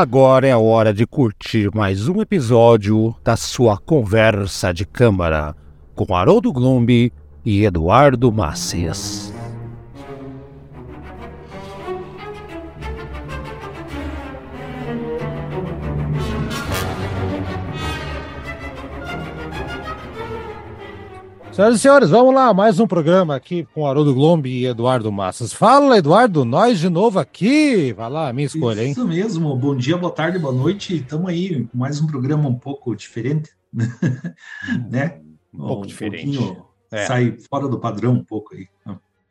Agora é a hora de curtir mais um episódio da sua conversa de câmara com Haroldo Glombi e Eduardo Macias. Senhoras e senhores, vamos lá, mais um programa aqui com Haroldo Glombi e Eduardo Massas. Fala, Eduardo, nós de novo aqui. Vai lá, minha escolha, hein? Isso mesmo, bom dia, boa tarde, boa noite. Estamos aí com mais um programa um pouco diferente, né? Um pouco um diferente. É. Sai fora do padrão um pouco aí.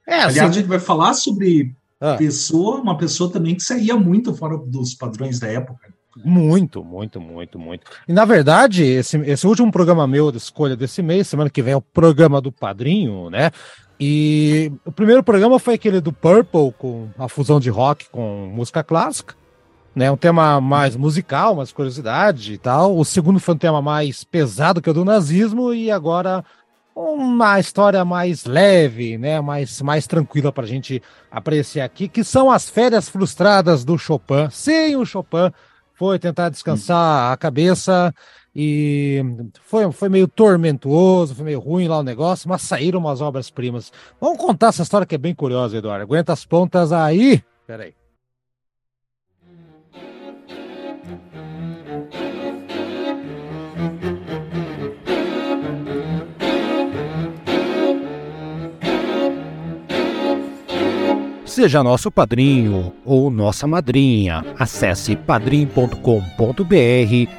É, Aliás, assim, a gente vai falar sobre Ah. pessoa, uma pessoa também que saía muito fora dos padrões da época. Muito, muito, muito, muito. E na verdade, esse, esse último programa meu de escolha desse mês, semana que vem, é o programa do Padrinho, né? E o primeiro programa foi aquele do Purple, com a fusão de rock com música clássica, né? Um tema mais musical, mais curiosidade e tal. O segundo foi um tema mais pesado que o do nazismo, e agora uma história mais leve, né? Mais, mais tranquila para a gente apreciar aqui, que são as férias frustradas do Chopin. Sim, o Chopin foi tentar descansar a cabeça e foi, foi meio tormentoso, foi meio ruim lá o negócio, mas saíram umas obras-primas. Vamos contar essa história que é bem curiosa, Eduardo. Aguenta as pontas aí. Peraí. Seja nosso padrinho ou nossa madrinha. Acesse padrim.com.br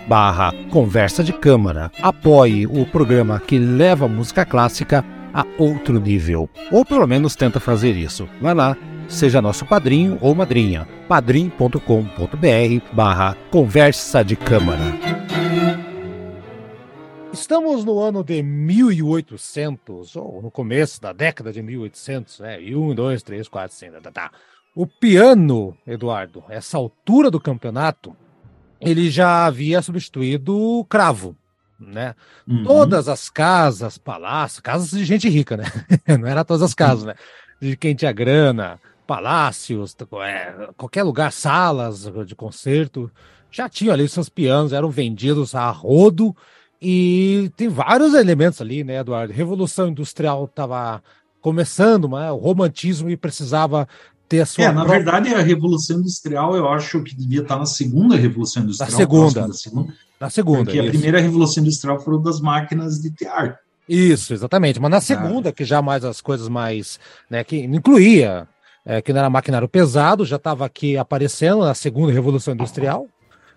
barra conversa de câmara. Apoie o programa que leva a música clássica a outro nível. Ou pelo menos tenta fazer isso. Vai lá, seja nosso padrinho ou madrinha. padrim.com.br barra conversa de câmara. Estamos no ano de 1800, ou no começo da década de 1800, né? E um, dois, três, quatro, cinco, tá, tá, tá. O piano, Eduardo, essa altura do campeonato, ele já havia substituído o cravo, né? Uhum. Todas as casas, palácios, casas de gente rica, né? Não era todas as casas, né? De quem tinha grana, palácios, é, qualquer lugar, salas de concerto, já tinham ali seus pianos, eram vendidos a rodo. E tem vários elementos ali, né, Eduardo? Revolução Industrial estava começando, né? o romantismo e precisava ter a sua. É, na própria- verdade, a Revolução Industrial eu acho que devia estar na segunda Revolução Industrial. segunda. próxima Da segunda Na segunda. porque a isso. primeira Revolução Industrial foram das máquinas de tear. Isso, exatamente. Mas na segunda, que já mais as coisas mais, né, que incluía, é, que não era maquinário pesado, já estava aqui aparecendo na segunda Revolução Industrial.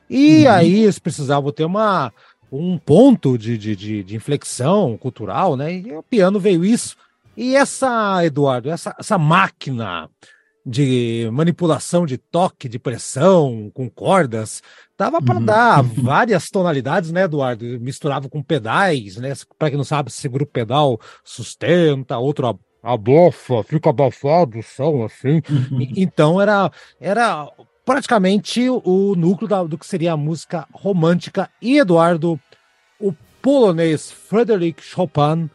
E Uhum. aí eles precisavam ter uma, um ponto de, de, de, de inflexão cultural, né? E o piano veio isso. E essa, Eduardo, essa, essa máquina de manipulação de toque, de pressão, com cordas, Tava para Uhum. dar várias tonalidades, né, Eduardo? Misturava com pedais, né? Para quem não sabe, segura o pedal, sustenta, outro ab- abafa, fica abafado o som, assim. E- Então era, era praticamente o núcleo da- do que seria a música romântica. E Eduardo, o polonês Frederic Chopin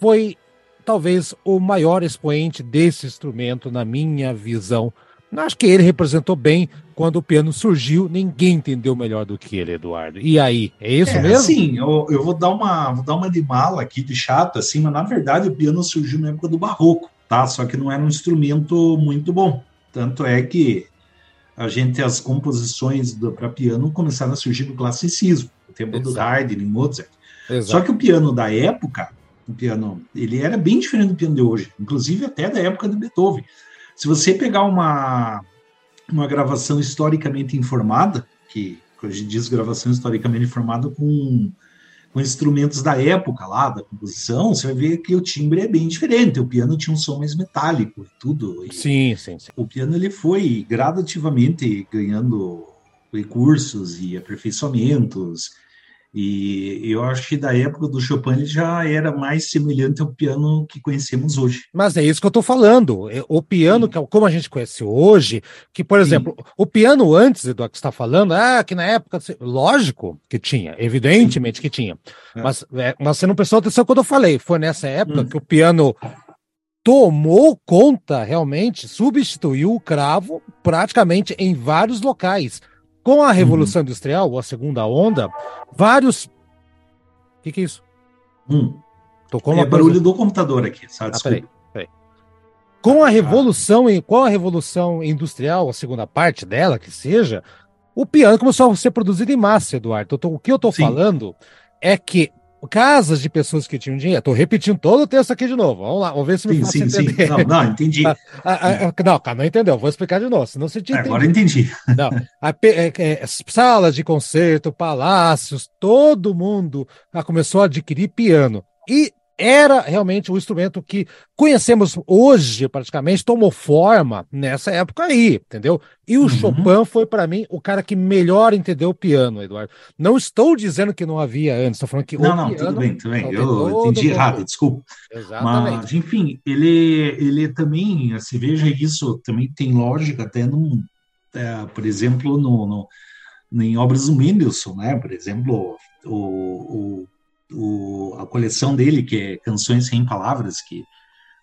foi talvez o maior expoente desse instrumento na minha visão. Acho que ele representou bem quando o piano surgiu, ninguém entendeu melhor do que ele, Eduardo. E aí, é isso É, mesmo? Sim, eu, eu vou dar uma vou dar uma de mala aqui de chato, assim, mas na verdade o piano surgiu na época do barroco, tá? Só que não era um instrumento muito bom. Tanto é que a gente as composições para piano começaram a surgir no classicismo, no tempo do Exato. Haydn e Mozart. Só Exato. que o piano da época, o piano, ele era bem diferente do piano de hoje, inclusive até da época de Beethoven. Se você pegar uma, uma gravação historicamente informada, que hoje diz gravação historicamente informada com, com instrumentos da época lá, da composição, você vai ver que o timbre é bem diferente. O piano tinha um som mais metálico e tudo. E Sim, sim, sim. o piano ele foi gradativamente ganhando recursos e aperfeiçoamentos. E eu acho que da época do Chopin ele já era mais semelhante ao piano que conhecemos hoje. Mas é isso que eu tô falando. É, O piano, Sim. que é como a gente conhece hoje, que, por exemplo, o piano antes, Eduardo, que está falando, ah, que na época. Lógico que tinha, evidentemente que tinha. É. Mas, é, mas você não prestou atenção quando eu falei. Foi nessa época Hum. que o piano tomou conta, realmente, substituiu o cravo praticamente em vários locais. Com a Revolução uhum. Industrial, ou a segunda onda, vários. O que, que é isso? Hum. Tocou é barulho coisa... do computador aqui, sabe? Ah, peraí, peraí. Com a revolução, com a revolução industrial, a segunda parte dela, que seja, o piano começou a ser produzido em massa, Eduardo. Então, o que eu estou falando é que casas de pessoas que tinham dinheiro. Estou repetindo todo o texto aqui de novo. Vamos lá, vamos ver se me sim, sim. Sim. Não, não, entendi. Ah, ah, ah, não, cara, não entendeu. Vou explicar de novo, senão você tinha Agora entendi. Não, a, é, é, salas de concerto, palácios, todo mundo começou a adquirir piano. E era realmente o instrumento que conhecemos hoje, praticamente, tomou forma nessa época aí, entendeu? E o uhum. Chopin foi, para mim, o cara que melhor entendeu o piano, Eduardo. Não estou dizendo que não havia antes, estou falando que não, não, tudo bem, tudo bem. Eu entendi errado, desculpa. Exatamente. Mas, enfim, ele, ele também, se veja isso, também tem lógica até num, é, por exemplo, no, no, em obras do Mendelssohn, né? Por exemplo, o, o o, a coleção dele, que é Canções Sem Palavras, que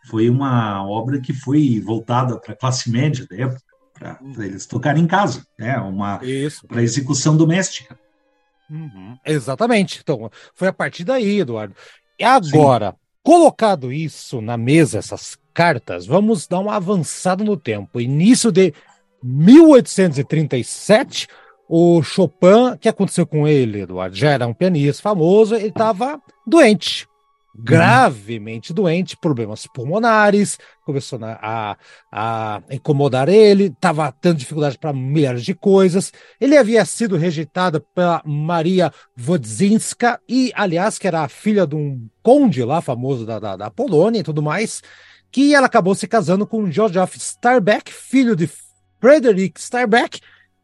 foi uma obra que foi voltada para a classe média da época, para eles tocarem em casa, né? uma para execução doméstica. Uhum. Exatamente. Então, foi a partir daí, Eduardo. E agora, Sim. colocado isso na mesa, essas cartas, vamos dar uma avançada no tempo. Início de 1837, o Chopin, o que aconteceu com ele, Eduardo? Já era um pianista famoso, ele estava doente, gravemente doente, problemas pulmonares, começou a, a incomodar ele, estava tendo dificuldade para milhares de coisas. Ele havia sido rejeitado pela Maria Wodzinska, e, aliás, que era a filha de um conde lá, famoso da, da, da Polônia e tudo mais, que ela acabou se casando com Joseph Starbeck, filho de Frederick Starbeck,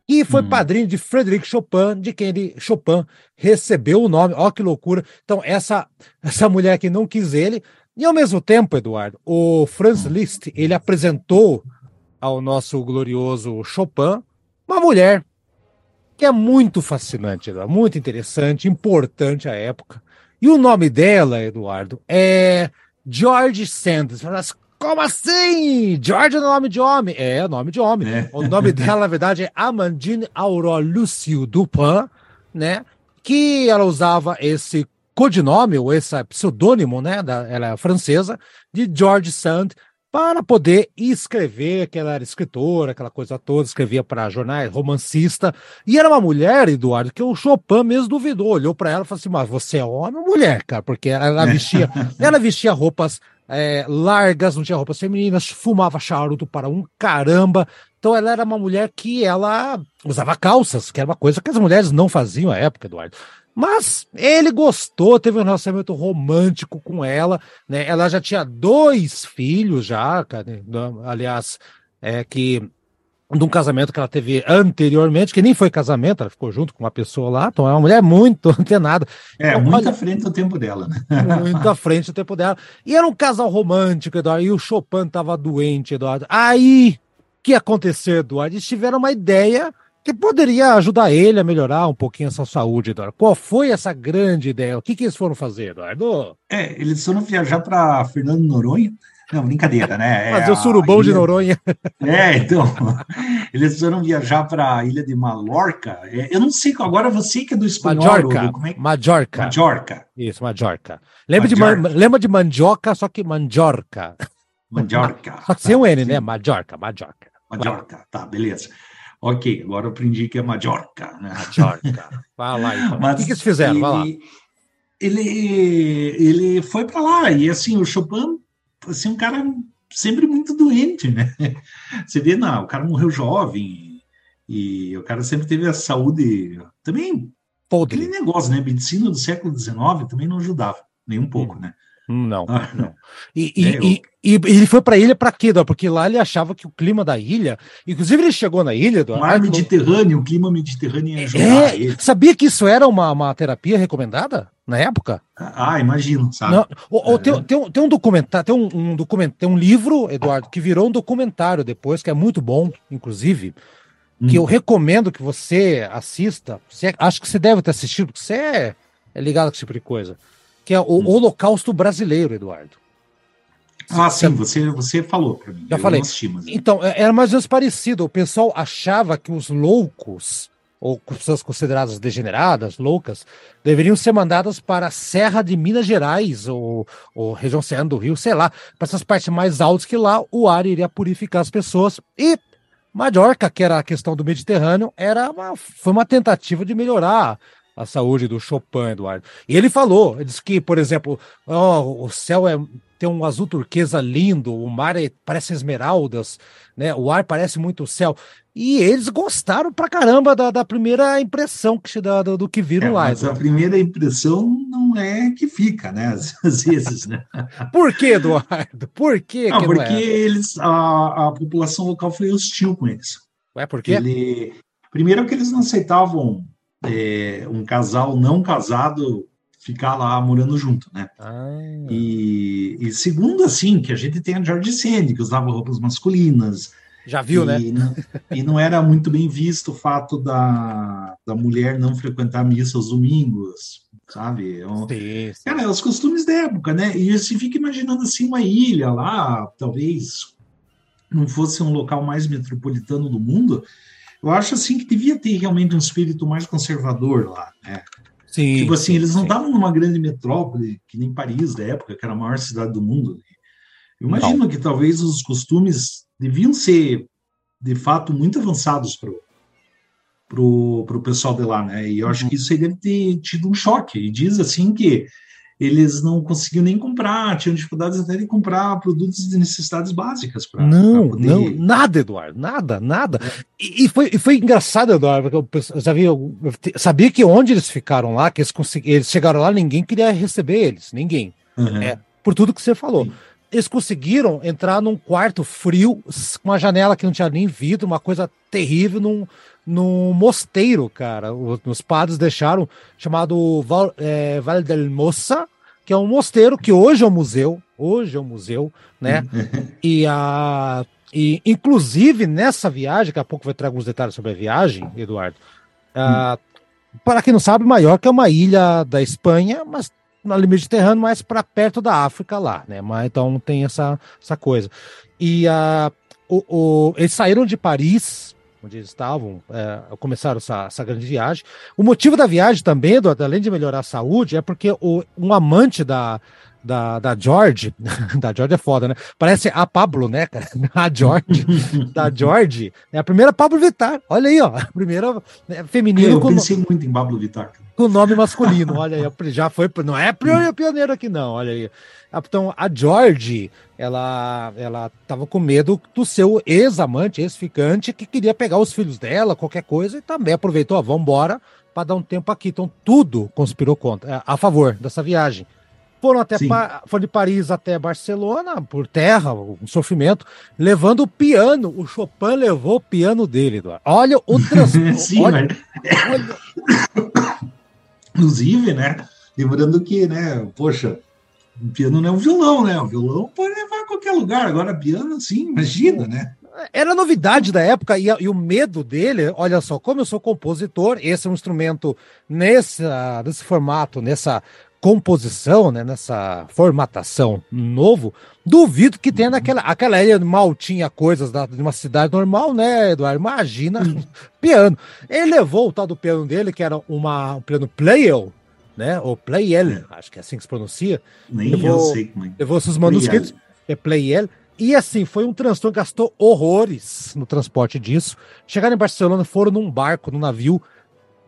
e foi hum. padrinho de Frederic Chopin, de quem ele, Chopin recebeu o nome. Ó, que loucura. Então, essa, essa mulher que não quis ele. E ao mesmo tempo, Eduardo, o Franz Liszt, ele apresentou ao nosso glorioso Chopin uma mulher que é muito fascinante, Eduardo, muito interessante, importante à época. E o nome dela, Eduardo, é George Sand. Como assim? George é nome de homem. É, nome de homem. É. O nome dela, na verdade, é Amandine Aurore Lucio Dupin, né? Que ela usava esse codinome, ou esse pseudônimo, né? Da, ela é francesa, de George Sand, para poder escrever, que ela era escritora, aquela coisa toda, escrevia para jornais, romancista. E era uma mulher, Eduardo, que o Chopin mesmo duvidou, olhou para ela e falou assim: Mas você é homem ou mulher, cara? Porque ela vestia, ela vestia roupas é, largas, não tinha roupas femininas, fumava charuto para um caramba. Então ela era uma mulher que ela usava calças, que era uma coisa que as mulheres não faziam à época, Eduardo. Mas ele gostou, teve um relacionamento romântico com ela, né? Ela já tinha dois filhos já, aliás, é que de um casamento que ela teve anteriormente, que nem foi casamento, ela ficou junto com uma pessoa lá, então é uma mulher muito antenada. É, então, muito à frente do tempo dela, né? Muito à frente do tempo dela. E era um casal romântico, Eduardo, e o Chopin estava doente, Eduardo. Aí, o que aconteceu, Eduardo? Eles tiveram uma ideia que poderia ajudar ele a melhorar um pouquinho a sua saúde, Eduardo. Qual foi essa grande ideia? O que, que eles foram fazer, Eduardo? É, eles foram viajar para Fernando Noronha, não, brincadeira, né? É Fazer o surubão ilha... de Noronha. É, então, eles foram viajar para a ilha de Mallorca. É, eu não sei, agora você que é do espanhol. Majorca. Do, como é? Majorca. Majorca. Isso, Majorca. Lembra, Majorca. De, lembra de mandioca, só que Majorca. Majorca. Só que sem o N, né? Majorca, Majorca. Majorca, tá, beleza. Ok, agora eu aprendi que é Majorca. Né? Majorca. Vai lá, então. Mas o que, que eles fizeram? Ele, Vai lá. Ele, ele foi para lá e assim, o Chopin assim, um cara sempre muito doente, né? Você vê, não, o cara morreu jovem e o cara sempre teve a saúde também. Podre. Aquele negócio, né? Medicina do século XIX também não ajudava, nem um pouco, hum. né? Não, ah, não. E, e, é, e, e, ele foi para a ilha para quê, Porque lá ele achava que o clima da ilha, inclusive ele chegou na ilha do o mar Mediterrâneo, o clima mediterrâneo ia ajudar é, ele. Sabia que isso era uma, uma terapia recomendada na época? Ah, imagino, sabe? Não, ou, é. tem, tem, tem, um documentário, tem um, um documento, tem um livro, Eduardo, que virou um documentário depois, que é muito bom, inclusive, que hum. eu recomendo que você assista. Você, acho que você deve ter assistido, porque você é, é ligado com esse tipo de coisa que é o hum. Holocausto Brasileiro, Eduardo. Ah, sim, você, você falou para mim. Já falei. Assisti, mas... Então, é, era mais ou menos parecido. O pessoal achava que os loucos ou pessoas consideradas degeneradas, loucas, deveriam ser mandadas para a Serra de Minas Gerais, ou, ou região serrana do Rio, sei lá, para essas partes mais altas que lá o ar iria purificar as pessoas. E Mallorca, que era a questão do Mediterrâneo, era uma, foi uma tentativa de melhorar a saúde do Chopin, Eduardo. E ele falou, ele disse que, por exemplo, oh, o céu é tem um azul turquesa lindo, o mar é, parece esmeraldas, né? O ar parece muito o céu. E eles gostaram pra caramba da, da primeira impressão que, da, do, do que viram é, lá. Mas a primeira impressão não é que fica, né? Às vezes, né? Por que, Eduardo? Por que? Não, que porque não é? eles, a, a população local foi hostil com eles. Ué, por quê? Ele, primeiro que eles não aceitavam é, um casal não casado ficar lá morando junto, né? Ah. E, e, segundo, assim, que a gente tem a George Sandy, que usava roupas masculinas. Já viu, e, né? Não, e não era muito bem visto o fato da, da mulher não frequentar missa aos domingos, sabe? Eu, é sim, sim. Cara, os costumes da época, né? E você fica imaginando, assim, uma ilha lá, talvez não fosse um local mais metropolitano do mundo, eu acho assim que devia ter realmente um espírito mais conservador lá, né? Sim, tipo assim, eles não estavam numa grande metrópole, que nem Paris da época, que era a maior cidade do mundo. Eu imagino não. que talvez os costumes deviam ser, de fato, muito avançados para o pro pessoal de lá, né? E eu acho uhum. que isso aí deve ter tido um choque. E diz assim que eles não conseguiam nem comprar, tinham dificuldades até de comprar produtos de necessidades básicas para Não, poder... não, nada, Eduardo, nada, nada. É. E, e, foi, e foi engraçado, Eduardo, porque eu, sabia, eu sabia que onde eles ficaram lá, que eles, eles chegaram lá, ninguém queria receber eles, ninguém. Uhum. É, por tudo que você falou. Sim. Eles conseguiram entrar num quarto frio, com uma janela que não tinha nem vidro, uma coisa terrível, num, num mosteiro, cara. Os, padres deixaram, chamado Val, é, Vale del Moça, que é um mosteiro que hoje é um museu, hoje é um museu, né? e a e inclusive nessa viagem, daqui a pouco vai trazer alguns detalhes sobre a viagem, Eduardo. Uh, para quem não sabe, Maiorca é uma ilha da Espanha, mas no Mediterrâneo, mais para perto da África lá, né? Mas então tem essa, essa coisa. E uh, o, o, eles saíram de Paris, onde eles estavam, é, começaram essa, essa, grande viagem. O motivo da viagem também, Eduardo, além de melhorar a saúde, é porque o, um amante da, da, da George, da George é foda, né? Parece a Pablo, né, cara? A George, da George, é a primeira Pablo Vittar. Olha aí, ó, a primeira né, feminino. Eu pensei com, muito em Pablo Vittar. Com nome masculino, olha aí, já foi, não é pioneiro aqui não, olha aí. Então, a George, ela ela tava com medo do seu ex-amante, ex-ficante, que queria pegar os filhos dela, qualquer coisa, e também aproveitou, ó, vamos embora para dar um tempo aqui. Então, tudo conspirou contra, a favor dessa viagem. Foram até foram de Paris até Barcelona por terra, um sofrimento, levando o piano. O Chopin levou o piano dele, Eduardo. Olha o transporte. Sim, olha, olha... Inclusive, né? Lembrando que, né? Poxa, o piano não é um violão, né? O violão pode levar a qualquer lugar. Agora, piano, sim, imagina, né? Era novidade da época e, e, o medo dele, olha só, como eu sou compositor, esse é um instrumento nesse, nesse formato, nessa composição, né, nessa formatação novo, duvido que tenha naquela aquela ilha mal tinha coisas da, de uma cidade normal, né, Eduardo? Imagina, piano. Ele levou o tal do piano dele, que era uma, um piano Playel, né, ou Playel, é. acho que é assim que se pronuncia. Nem levou, eu sei como é. Levou seus manuscritos, é Playel. E assim, foi um transtorno, gastou horrores no transporte disso. Chegaram em Barcelona, foram num barco, num navio,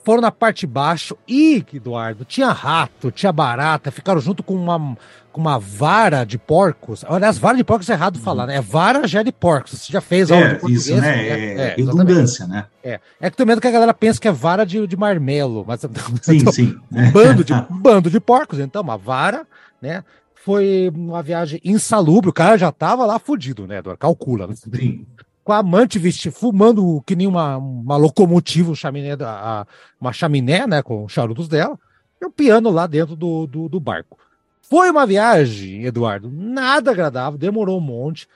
foram na parte de baixo e, Eduardo, tinha rato, tinha barata, ficaram junto com uma, com uma vara de porcos. Aliás, vara de porcos é errado uhum. falar, né? É vara já de porcos. Você já fez é, isso, né? né? É, é redundância, né? É. É que também que a galera pensa que é vara de, de marmelo, mas sim, então, sim. Um bando de, um bando de porcos, então, uma vara, né? Foi uma viagem insalubre, o cara já tava lá fudido, né, Eduardo? Calcula. Né? Sim com a amante vestido, fumando que nem uma, uma locomotiva, um chaminé, a, uma chaminé, né, com os charutos dela, e o piano lá dentro do, do, do, barco. Foi uma viagem, Eduardo, nada agradável, demorou um monte.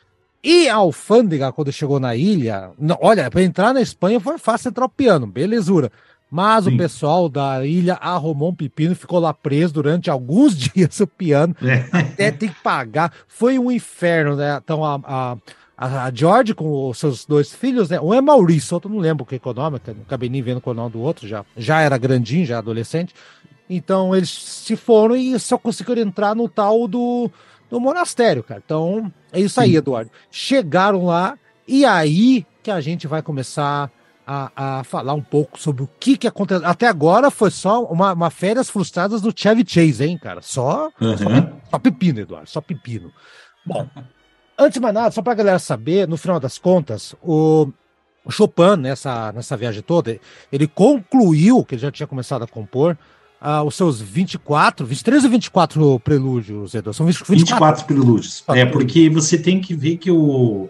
E a alfândega, quando chegou na ilha, não, olha, para entrar na Espanha foi fácil entrar o piano, belezura. Mas Sim. o pessoal da ilha arrumou um pepino e ficou lá preso durante alguns dias o piano. É. Até tem que pagar. Foi um inferno, né? Então a, a a, a George com os seus dois filhos, né? Um é Maurício, outro não lembro o que é o nome, não acabei nem vendo o nome do outro, já, já era grandinho, já adolescente. Então eles se foram e só conseguiram entrar no tal do, do monastério, cara. Então é isso aí, Sim. Eduardo. Chegaram lá e aí que a gente vai começar a, a falar um pouco sobre o que que aconteceu. Até agora foi só uma, uma férias frustradas do Chevy Chase, hein, cara? Só, uhum. só, só pepino, Eduardo, só pepino. Bom, antes de mais nada, só para a galera saber, no final das contas, o, Chopin, nessa, nessa viagem toda, ele concluiu, que ele já tinha começado a compor, uh, os seus 24, 23 ou 24 prelúdios, Eduardo? São 24, 24 prelúdios. É, porque você tem que ver que o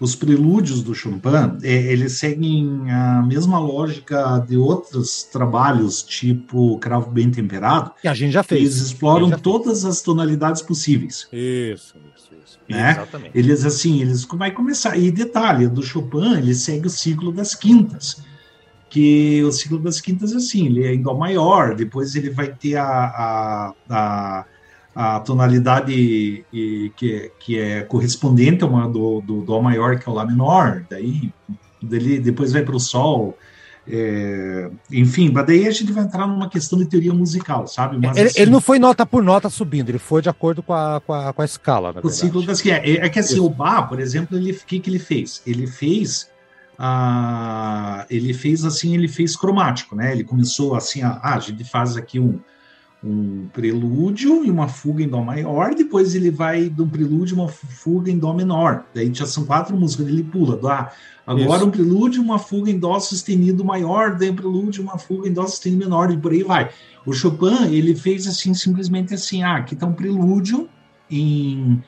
os prelúdios do Chopin, é, eles seguem a mesma lógica de outros trabalhos, tipo Cravo Bem Temperado. Que a gente já fez. Eles exploram todas as tonalidades possíveis. Isso, isso. Né? Exatamente. Eles, assim, eles vai começar. E detalhe, do Chopin, ele segue o ciclo das quintas. Que o ciclo das quintas, assim, ele é em Dó maior, depois ele vai ter a, a, a a tonalidade que, que é correspondente a uma do, do Dó maior, que é o Lá menor, daí dele, depois vai para o Sol. É, enfim, mas daí a gente vai entrar numa questão de teoria musical, sabe? Mas, ele, assim, ele, não foi nota por nota subindo, ele foi de acordo com a, com a, com a escala. o ciclo das que é, é que assim, Isso. o Bach, por exemplo, ele o que, que ele fez? Ele fez a, ele fez assim, ele fez cromático, né? Ele começou assim, a, ah, a gente faz aqui um um prelúdio e uma fuga em dó maior, depois ele vai do prelúdio uma fuga em dó menor. Daí já são quatro músicas, ele pula. Do, ah, agora Isso. um prelúdio, uma fuga em dó sustenido maior, daí um prelúdio, uma fuga em dó sustenido menor e por aí vai. O Chopin, ele fez assim simplesmente assim, ah, aqui está um prelúdio em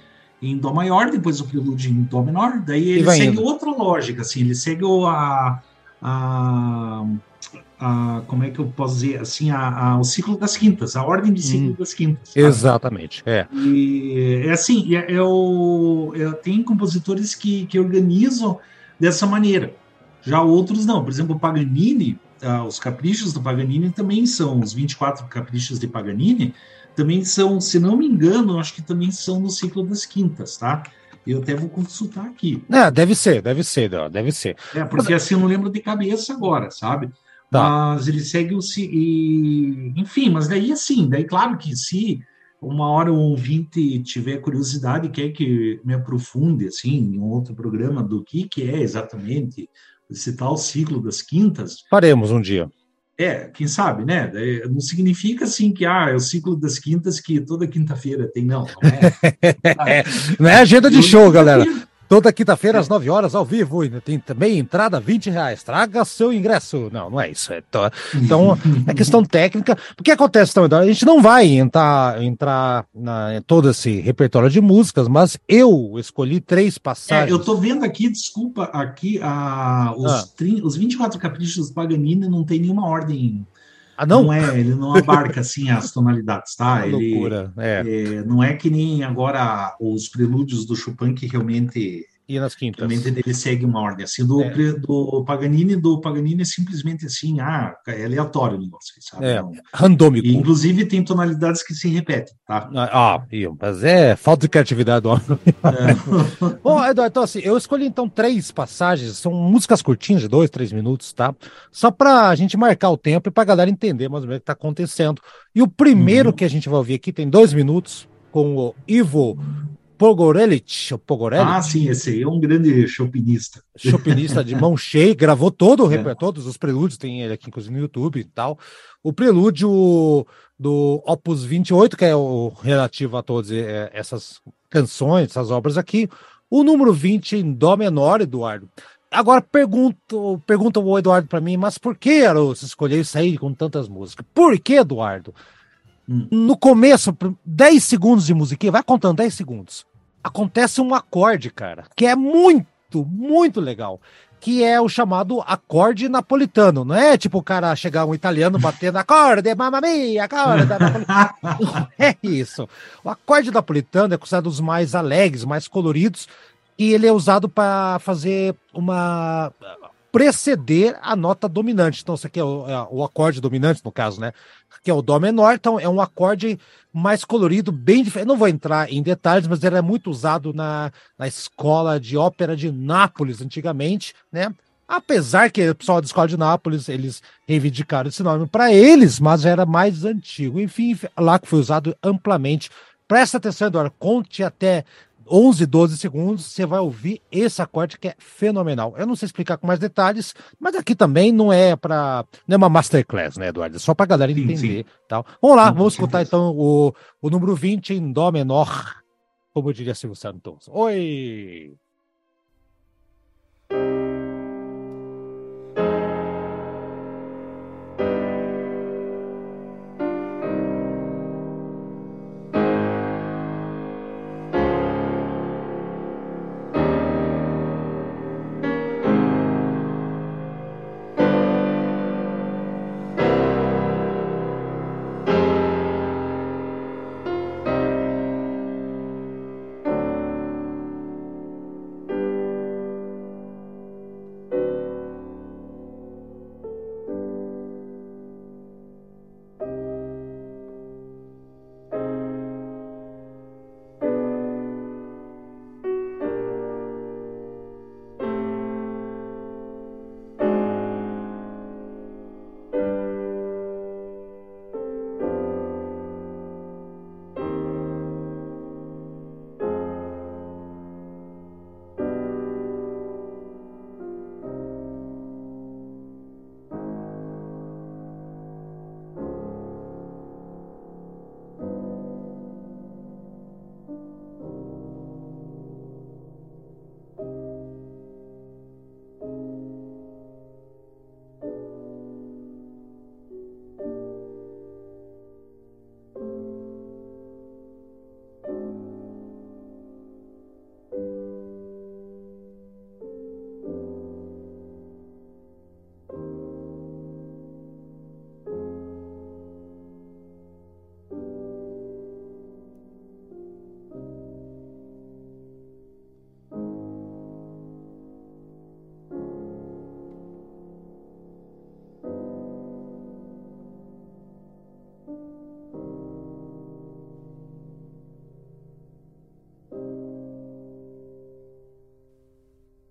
em dó maior, depois o prelúdio em dó menor, daí ele segue indo. outra lógica, assim, ele segue a, a a, como é que eu posso dizer assim, a, a, o ciclo das quintas, a ordem de ciclo hum, das quintas. Exatamente, é. E, é assim, é, é o, é, tem compositores que, que organizam dessa maneira, já outros não. Por exemplo, o Paganini, ah, os caprichos do Paganini também são, os 24 caprichos de Paganini, também são, se não me engano, acho que também são no ciclo das quintas, tá? Eu até vou consultar aqui. É, deve ser, deve ser, deve ser. É, porque assim eu não lembro de cabeça agora, sabe? Tá. Mas ele segue o. E, enfim, mas daí assim, daí claro que se uma hora o ouvinte tiver curiosidade e quer que me aprofunde assim, em um outro programa do que, que é exatamente esse tal ciclo das quintas. Faremos um dia. É, quem sabe, né? Não significa assim que ah, é o ciclo das quintas que toda quinta-feira tem, não. Não é, é não é agenda de show, galera. Toda quinta-feira, às 9 horas, ao vivo. E tem também entrada 20 reais. Traga seu ingresso. Não, não é isso. É então, é questão técnica. O que acontece então? A gente não vai entrar, entrar na, em todo esse repertório de músicas, mas eu escolhi três passagens. É, eu tô vendo aqui, desculpa, aqui a, os, ah. 30, os 24 caprichos do Paganini não tem nenhuma ordem ah, não? não é, ele não abarca assim as tonalidades, tá? ele, loucura, é. é. Não é que nem agora os prelúdios do Chopin que realmente e nas quintas. Realmente ele segue uma ordem. Assim, do, é. do Paganini, do Paganini é simplesmente assim, ah, é aleatório o negócio, sabe? É, randômico. E, inclusive tem tonalidades que se repetem, tá? Ah, ah mas é falta de criatividade do homem. É. Bom, Eduardo, então assim, eu escolhi então três passagens, são músicas curtinhas, de dois, três minutos, tá? Só pra gente marcar o tempo e pra galera entender mais ou menos o que tá acontecendo. E o primeiro uhum. que a gente vai ouvir aqui tem dois minutos, com o Ivo Pogorelich, Pogorelich. Ah, sim, esse aí é um grande chopinista. Chopinista de mão cheia, gravou todo o é. todos os prelúdios, tem ele aqui inclusive no YouTube e tal. O prelúdio do Opus 28, que é o relativo a todas é, essas canções, essas obras aqui. O número 20 em Dó menor, Eduardo. Agora pergunto, pergunta o Eduardo para mim, mas por que, você escolheu sair com tantas músicas? Por que, Eduardo? Hum. No começo, 10 segundos de musiquinha, vai contando 10 segundos acontece um acorde, cara, que é muito, muito legal. Que é o chamado acorde napolitano. Não é tipo o cara chegar um italiano batendo acorde, mamma mia, acorde. é isso. O acorde napolitano é considerado dos mais alegres, mais coloridos, e ele é usado para fazer uma preceder a nota dominante. Então, isso aqui é o, é o, acorde dominante, no caso, né? Que é o Dó menor, então é um acorde mais colorido, bem diferente. Não vou entrar em detalhes, mas ele é muito usado na, na escola de ópera de Nápoles, antigamente, né? Apesar que o pessoal da escola de Nápoles, eles reivindicaram esse nome para eles, mas era mais antigo. Enfim, lá que foi usado amplamente. Presta atenção, Eduardo, conte até 11, 12 segundos, você vai ouvir esse acorde que é fenomenal. Eu não sei explicar com mais detalhes, mas aqui também não é para não é uma masterclass, né, Eduardo? É só para galera entender, sim, sim. tal. Vamos lá, sim, vamos escutar então o, o número 20 em dó menor, como diria Silvio Santos. Oi.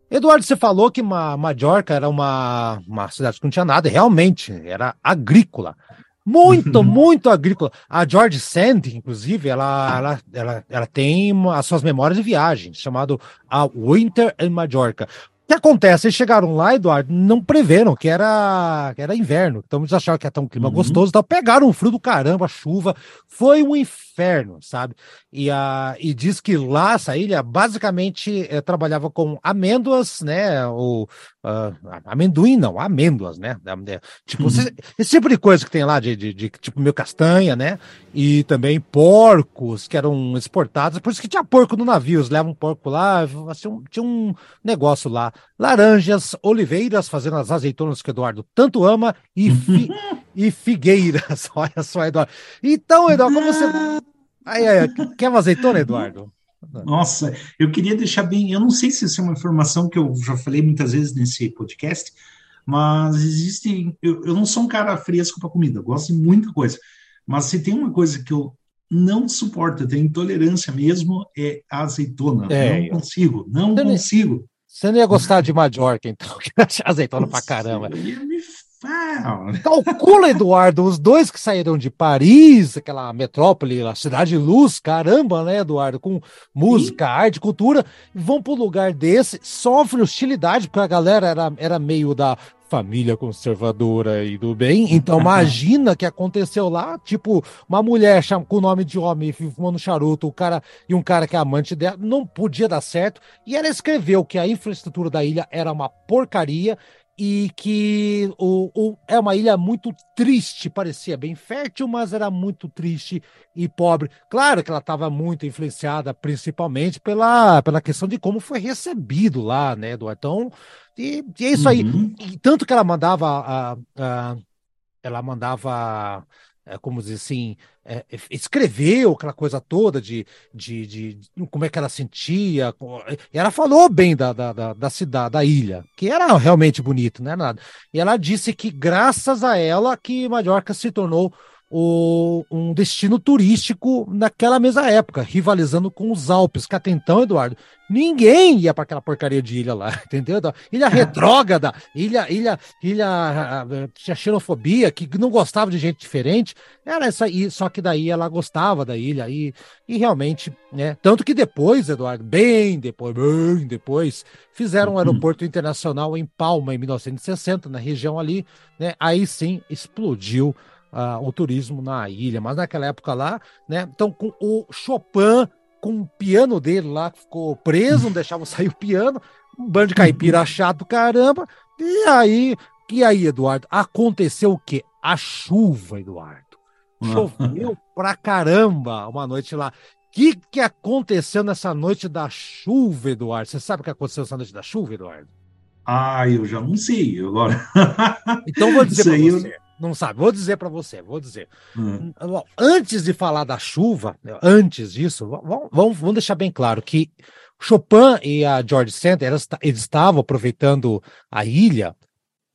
Eduardo, você falou que Majorca era uma, uma cidade que não tinha nada, realmente, era agrícola. Muito, muito agrícola. A George Sand, inclusive, ela, ela, ela, ela tem as suas memórias de viagem, chamado A Winter in Majorca que acontece? Eles chegaram lá, Eduardo, não preveram que era, que era inverno. Então eles acharam que ia estar um clima uhum. gostoso tal. Pegaram um frio do caramba, chuva. Foi um inferno, sabe? E, a, e diz que lá, essa ilha, basicamente é, trabalhava com amêndoas, né? Ou uh, amendoim, não, amêndoas, né? Tipo, uhum. esse, esse, tipo de coisa que tem lá, de, de, de, tipo meio castanha, né? E também porcos que eram exportados. Por isso que tinha porco no navio. Eles levam porco lá, assim, tinha um negócio lá laranjas, oliveiras, fazendo as azeitonas que o Eduardo tanto ama, e, fi, e figueiras. Olha só, Eduardo. Então, Eduardo, como você. Aí, aí, quer uma azeitona, Eduardo? Nossa, eu queria deixar bem. Eu não sei se isso é uma informação que eu já falei muitas vezes nesse podcast, mas existe. Eu, eu não sou um cara fresco para comida, eu gosto de muita coisa. Mas se tem uma coisa que eu não suporto, eu tenho intolerância mesmo, é azeitona. É, não consigo, não consigo. Você não ia gostar de Majorca, então, que azeitona pra caramba. Calcula, Eduardo, os dois que saíram de Paris, aquela metrópole, a cidade de luz, caramba, né, Eduardo? Com música, Sim. arte, cultura, vão para um lugar desse, sofrem hostilidade, porque a galera era, era meio da família conservadora e do bem. Então, imagina que aconteceu lá, tipo, uma mulher com o nome de homem fumando charuto, o cara e um cara que é amante dela, não podia dar certo. E ela escreveu que a infraestrutura da ilha era uma porcaria e que o, o, é uma ilha muito triste, parecia bem fértil, mas era muito triste e pobre. Claro que ela estava muito influenciada, principalmente pela, pela questão de como foi recebido lá, né, Eduardo? Então, e, e é isso aí. Uhum. E tanto que ela mandava, a, a, ela mandava é, como dizer assim, é, escreveu aquela coisa toda de, de, de, como é que ela sentia. E ela falou bem da, da, da, da cidade, da ilha, que era realmente bonito, não é nada. E ela disse que graças a ela que Mallorca se tornou o, um destino turístico naquela mesma época, rivalizando com os Alpes, que até então, Eduardo, ninguém ia para aquela porcaria de ilha lá, entendeu? Ilha retrógrada, ilha, ilha, ilha, tinha xenofobia, que não gostava de gente diferente, era essa aí, só que daí ela gostava da ilha e, e realmente, né? Tanto que depois, Eduardo, bem depois, bem depois, fizeram um uhum. aeroporto internacional em Palma em 1960, na região ali, né? Aí sim explodiu uh, o turismo na ilha, mas naquela época lá, né? Então, com o Chopin, com o piano dele lá, que ficou preso, não deixava sair o piano, um bando de caipira chato caramba, e aí, e aí, Eduardo, aconteceu o quê? A chuva, Eduardo. Choveu pra caramba uma noite lá. O que, que aconteceu nessa noite da chuva, Eduardo? Você sabe o que aconteceu nessa noite da chuva, Eduardo? Ah, eu já não sei agora. Então vou dizer para você. Eu não sabe. Vou dizer para você, vou dizer. Hum. Antes de falar da chuva, antes disso, vamos, vamos deixar bem claro que Chopin e a George Sand, eles, eles estavam aproveitando a ilha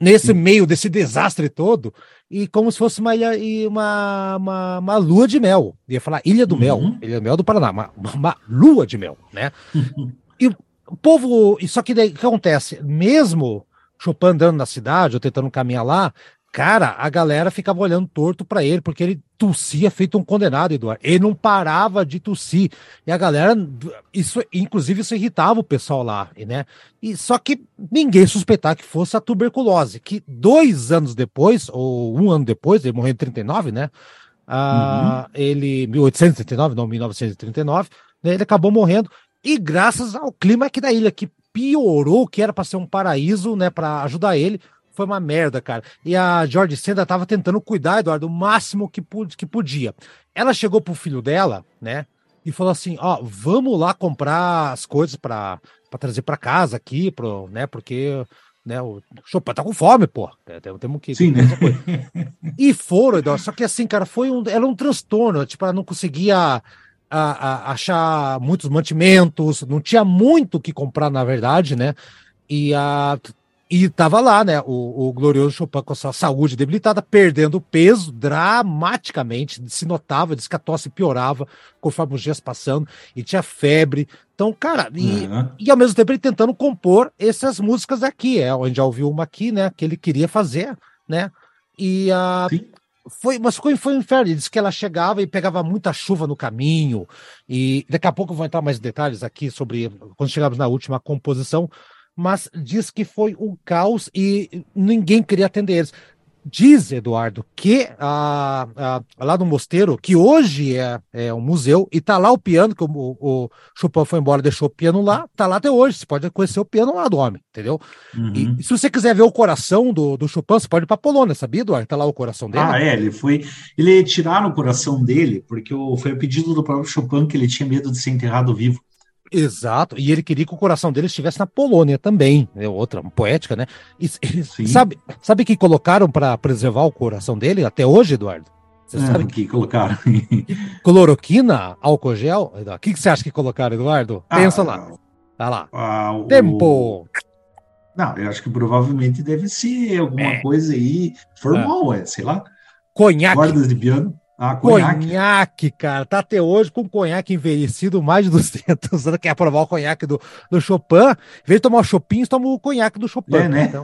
nesse meio desse desastre todo e como se fosse uma, ilha, uma, uma, uma lua de mel. Ia falar Ilha do uhum. Mel, Ilha do Mel do Paraná, uma, uma lua de mel, né? e o povo, só que daí o que acontece? Mesmo Chopin andando na cidade ou tentando caminhar lá, Cara, a galera ficava olhando torto para ele, porque ele tossia feito um condenado, Eduardo. Ele não parava de tossir. E a galera, isso, inclusive, isso irritava o pessoal lá, né? E só que ninguém suspeitava que fosse a tuberculose, que dois anos depois, ou um ano depois, ele morreu em 39, né? Ah, uhum. Ele, 1839, não, 1939, né? ele acabou morrendo. E graças ao clima aqui da ilha, que piorou, que era para ser um paraíso, né, para ajudar ele, foi uma merda, cara. E a George Senda tava tentando cuidar, Eduardo, o máximo que, que podia. Ela chegou pro filho dela, né? E falou assim: Ó, vamos lá comprar as coisas para trazer para casa aqui, pro, né? Porque né, o Chopin tá com fome, pô. Temos que. Sim, né? E foram, Eduardo. Só que assim, cara, foi um, era um transtorno. Tipo, ela não conseguia. A, a, achar muitos mantimentos, não tinha muito o que comprar, na verdade, né? E a, e tava lá, né, o, o glorioso Chopin com a sua saúde debilitada, perdendo peso dramaticamente, se notava, diz que a tosse piorava conforme os dias passando, e tinha febre. Então, cara, e, uhum. e ao mesmo tempo ele tentando compor essas músicas aqui, é, onde já ouviu uma aqui, né, que ele queria fazer, né, e a. foi, mas foi, foi um inferno. Ele disse que ela chegava e pegava muita chuva no caminho. E daqui a pouco eu vou entrar mais detalhes aqui sobre quando chegamos na última composição mas diz que foi um caos e ninguém queria atender eles. Diz, Eduardo, que lá no mosteiro, que hoje é, é um museu, e tá lá o piano, que o, o Chopin foi embora, deixou o piano lá, tá lá até hoje. Você pode conhecer o piano lá do homem, entendeu? Uhum. E, se você quiser ver o coração do, do Chopin, você pode ir pra Polônia, sabia, Eduardo? Tá lá o coração dele. Ah, é, ele foi. Ele tiraram o coração dele, porque o, foi o pedido do próprio Chopin que ele tinha medo de ser enterrado vivo. Exato, e ele queria que o coração dele estivesse na Polônia também, é outra poética, né? E, sabe, sabe que colocaram para preservar o coração dele até hoje, Eduardo? Você é, sabe que colocaram? Cloroquina, álcool gel? O que, que você acha que colocaram, Eduardo? Ah, Pensa lá. Tá lá. Ah, o... Tempo. Não, eu acho que provavelmente deve ser alguma é. coisa aí formal, é. é, sei lá. Conhaque. Cordas de piano. Ah, conhaque. conhaque. cara. Tá até hoje com conhaque envelhecido, mais de 200 anos. Quer provar o conhaque do, do Chopin? Em vez de tomar o Chopin, toma o conhaque do Chopin. É, né? Então,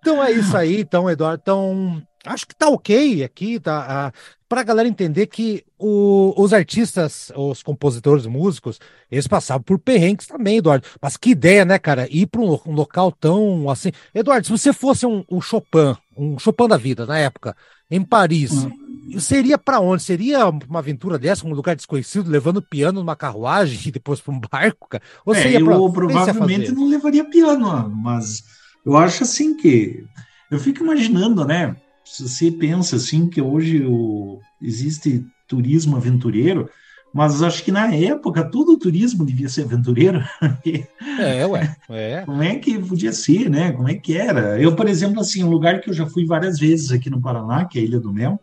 então é isso aí, então, Eduardo. Então, acho que tá ok aqui, tá? Uh, pra galera entender que o, os artistas, os compositores, músicos, eles passavam por perrengues também, Eduardo. Mas que ideia, né, cara? Ir para um, um, local tão assim. Eduardo, se você fosse um, um Chopin, um Chopin da vida na época, em Paris. Hum. Seria para onde? Seria uma aventura dessa, um lugar desconhecido, levando piano numa carruagem e depois para um barco? Cara? Ou é, seria eu pra... provavelmente não levaria piano, mas eu acho assim que eu fico imaginando, né? Se você pensa assim que hoje o... existe turismo aventureiro, mas acho que na época todo o turismo devia ser aventureiro. é, ué. É. Como é que podia ser, né? Como é que era? Eu, por exemplo, assim, um lugar que eu já fui várias vezes aqui no Paraná, que é a Ilha do Mel,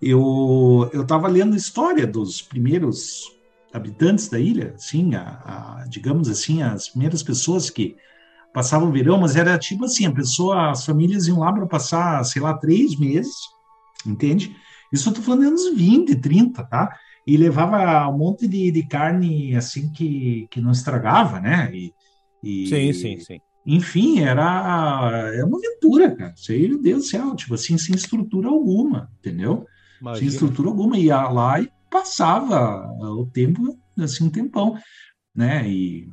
eu eu estava lendo a história dos primeiros habitantes da ilha, assim, a, a, digamos assim, as primeiras pessoas que passavam o verão, mas era tipo assim, a pessoa, as famílias iam lá para passar, sei lá, três meses, entende? Isso eu tô falando anos 20, 30, tá? E levava um monte de, de carne, assim, que, que não estragava, né? E, e, sim, sim, sim. Enfim, era é uma aventura, cara. Aí, meu Deus do céu, tipo assim, sem estrutura alguma, entendeu? Imagina. Sem estrutura alguma. Ia lá e passava o tempo, assim, um tempão, né? E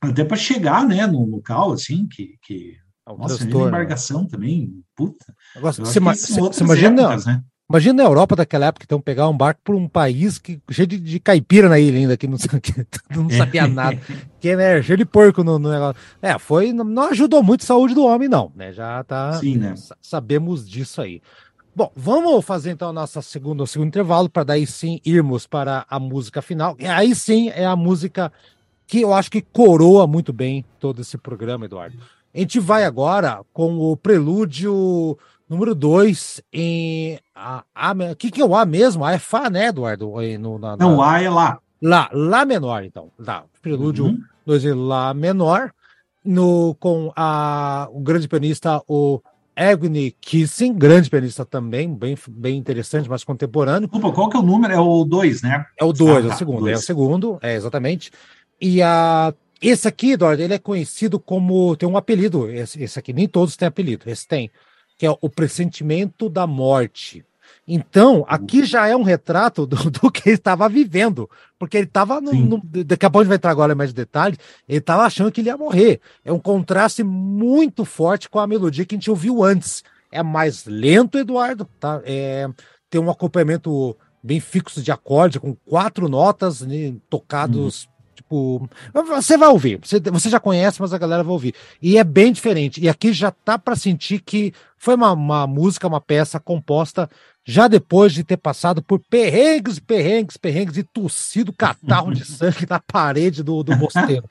até para chegar, né, no local, assim, que, que é nossa, embarcação também, puta. Agora, você, você imagina, épocas, né? Imagina na Europa daquela época, então, pegar um barco por um país que, cheio de, de caipira na ilha ainda, que não, que não sabia nada, que né, cheio de porco no, no, negócio. É, foi, não ajudou muito a saúde do homem, não, né? Já tá. Sim, né? Sabemos disso aí. Bom, vamos fazer então a nossa segunda, o segundo intervalo, para daí sim irmos para a música final. E aí sim é a música que eu acho que coroa muito bem todo esse programa, Eduardo. A gente vai agora com o prelúdio Número 2, em. O que, que é o A mesmo? A é Fá, né, Eduardo? No, na, Não, o A é Lá. Lá, Lá menor, então. Lá, prelúdio 2 uhum. em Lá menor, no, com a, o grande pianista, o Agni Kissing, grande pianista também, bem, bem interessante, mas contemporâneo. Opa, qual que é o número? É o 2, né? É o 2, ah, é o tá, segundo, dois. é o segundo, é exatamente. E a, esse aqui, Eduardo, ele é conhecido como. Tem um apelido, esse, esse aqui, nem todos têm apelido, esse tem que é o pressentimento da morte. Então, aqui já é um retrato do, do que ele estava vivendo, porque ele estava, daqui a pouco a gente vai entrar agora em mais detalhes, ele estava achando que ele ia morrer. É um contraste muito forte com a melodia que a gente ouviu antes. É mais lento, Eduardo, tá? É, tem um acompanhamento bem fixo de acorde, com quatro notas né, tocados hum. Tipo, você vai ouvir, você, você já conhece, mas a galera vai ouvir. E é bem diferente. E aqui já tá para sentir que foi uma, uma música, uma peça composta já depois de ter passado por perrengues, perrengues, perrengues e tossido catarro de sangue na parede do, do mosteiro.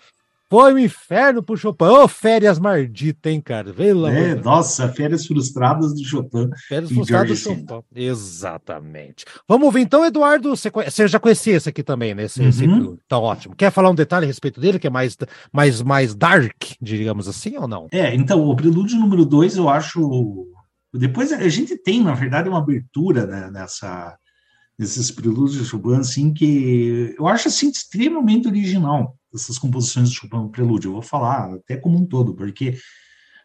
Foi um inferno pro Chopin. Ô, oh, férias marditas, hein, cara? Lá. É, nossa, férias frustradas do Chopin. Férias frustradas do Chopin. Exatamente. Vamos ouvir então, Eduardo. Você, você já conhecia esse aqui também, né? Esse, uhum. esse, tá ótimo. Quer falar um detalhe a respeito dele, que é mais, mais, mais dark, digamos assim, ou não? É, então, o prelúdio número 2, eu acho. Depois a gente tem, na verdade, uma abertura né, nessa, nesses prelúdios de Chopin, assim, que eu acho assim, extremamente original essas composições do Chopin Prelúdio. Eu vou falar até como um todo, porque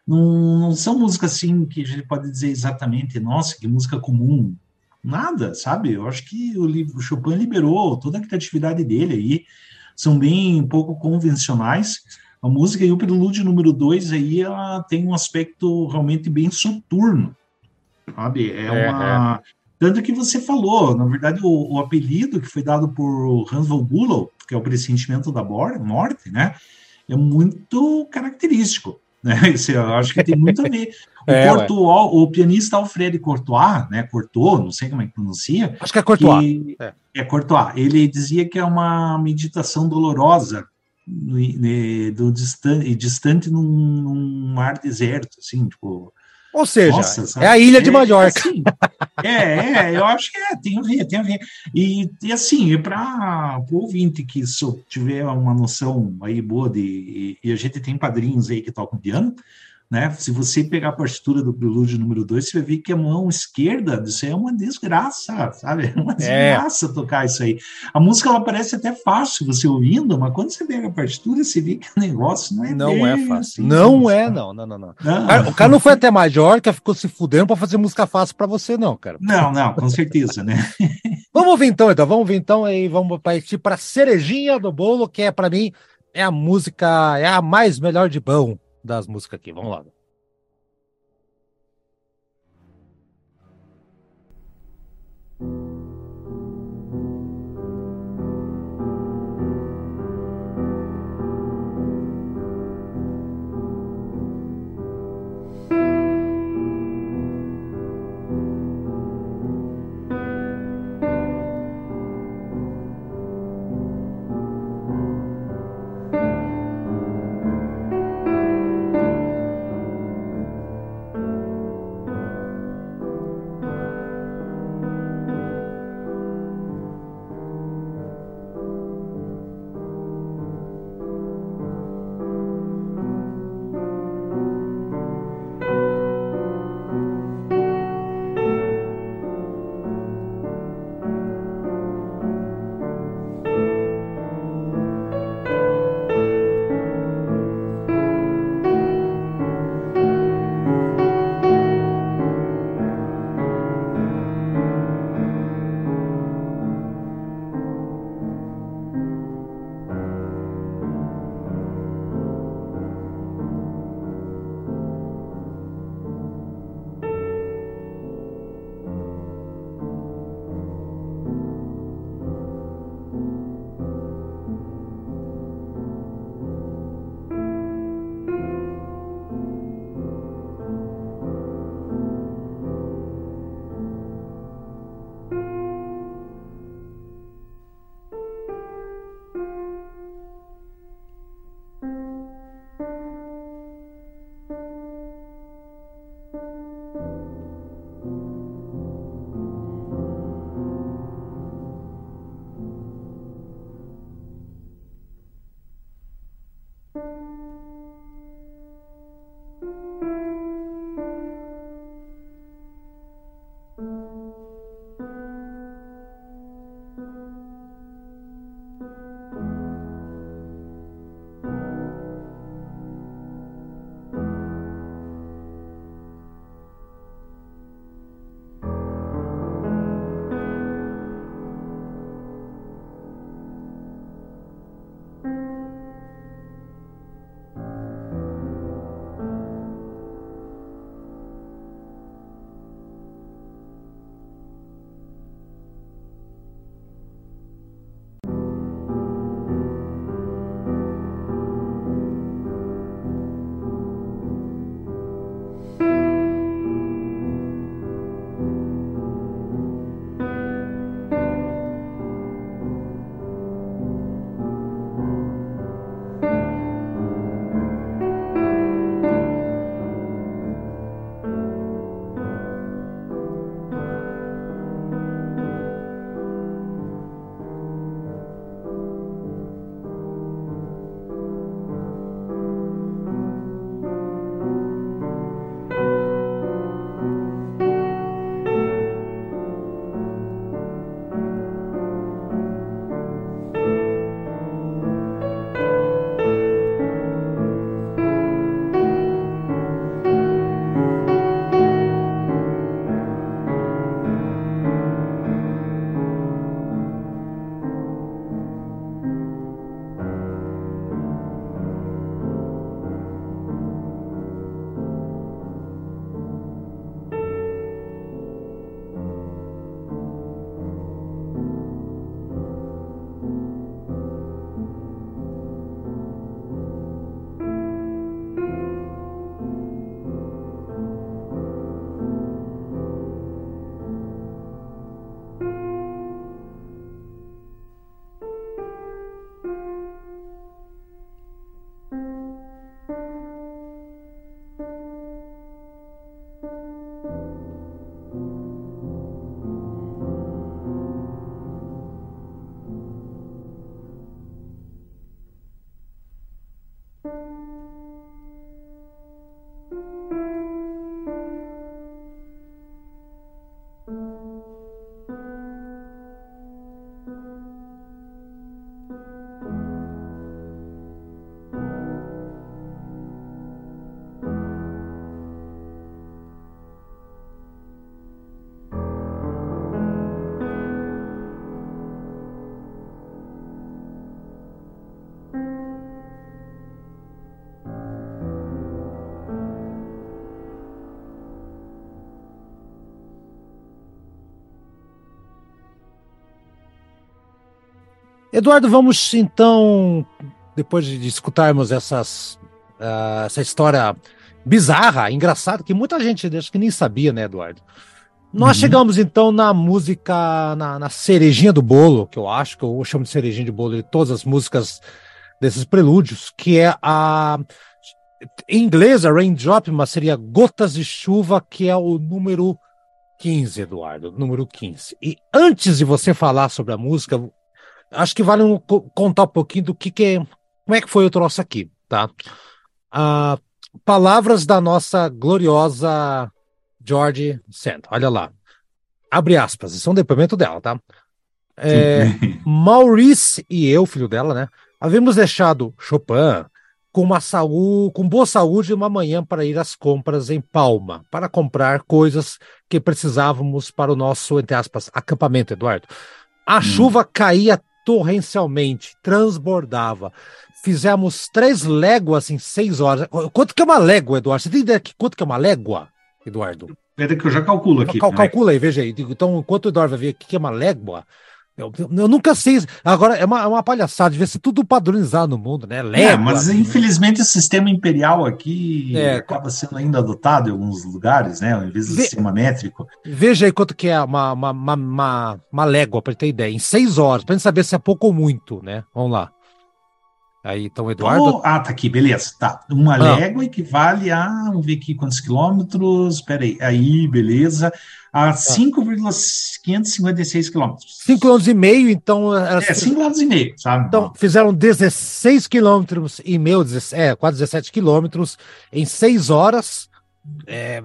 não, não são músicas assim que a gente pode dizer exatamente, nossa, que música comum. Nada, sabe? Eu acho que o, o Chopin liberou toda a criatividade dele aí. São bem pouco convencionais. A música e o prelúdio número 2 aí ela tem um aspecto realmente bem soturno, sabe? É, é uma é. Tanto que você falou, na verdade o, o, apelido que foi dado por Hans von Bülow que é o pressentimento da morte, né? É muito característico. Né? Isso eu acho que tem muito a ver. O, é, Courtois, o pianista Alfred Courtois, né? Courtois, não sei como é que pronuncia. Acho que é Courtois. Que, é. é Courtois. Ele dizia que é uma meditação dolorosa do distante, distante num, num mar deserto, assim, tipo, ou seja, Nossa, é a ilha de é, Mallorca. Assim, é, é, eu acho que é, tem a ver, tem a ver. E, e assim, para o ouvinte que tiver uma noção aí boa de. E, e, a gente tem padrinhos aí que tocam piano, né? Se você pegar a partitura do prelúdio número 2, você vai ver que a mão esquerda disso é uma desgraça, sabe? É uma é. desgraça é. tocar isso aí. A música ela parece até fácil você ouvindo, mas quando você pega a partitura, você vê que o negócio não é Não é fácil. Assim, não é, não, não, não, não. O, cara, não foi até Majorca, ficou se fudendo para fazer música fácil para você, não, cara. Não, não, com certeza, né? vamos ouvir então, então, vamos ouvir então e vamos partir para cerejinha do bolo, que é para mim é a música, é a mais melhor de bom das músicas aqui. Vamos lá. Eduardo, vamos então, depois de escutarmos essas, uh, essa história bizarra, engraçada, que muita gente acho que nem sabia, né, Eduardo? Nós uhum. chegamos então na música, na, na, cerejinha do bolo, que eu acho que eu chamo de cerejinha de bolo de todas as músicas desses prelúdios, que é a. Em inglês, a Raindrop, mas seria Gotas de Chuva, que é o número 15, Eduardo, número 15. E antes de você falar sobre a música, acho que vale um, contar um pouquinho do que, que é, como é que foi o troço aqui, tá? Ah, palavras da nossa gloriosa George Sand. Olha lá. Abre aspas, isso é um depoimento dela, tá? É, Maurice e eu, filho dela, né? Havíamos deixado Chopin com uma saúde, com boa saúde uma manhã para ir às compras em Palma, para comprar coisas que precisávamos para o nosso, entre aspas, acampamento, Eduardo. A hum. chuva caía torrencialmente, transbordava. Fizemos três léguas em seis horas. Quanto que é uma légua, Eduardo? Você tem ideia de quanto que é uma légua? Eduardo? Espera que eu já calculo aqui. Cal calcula aí, veja aí. Então, enquanto o Eduardo vai ver o que é uma légua, eu, eu, nunca sei. Agora, é uma, é uma palhaçada, devia ser tudo padronizado no mundo, né? Légua. É, mas infelizmente o sistema imperial aqui é, acaba sendo ainda adotado em alguns lugares, né? Ao invés do ve, sistema métrico. Veja aí quanto que é uma, uma, uma, uma, uma légua, para ter ideia. Em seis horas, para gente saber se é pouco ou muito, né? Vamos lá. Aí, então, Eduardo. Oh, ah, tá aqui, beleza. Tá. Uma ah. légua equivale a. Vamos ver aqui quantos quilômetros. Peraí, aí, beleza. A ah. 5,556 quilômetros. 5 quilômetros e meio, então. Era... É, 5 quilômetros e meio, sabe? Então, fizeram 16 quilômetros e meio, é, quase 17 quilômetros em 6 horas. É,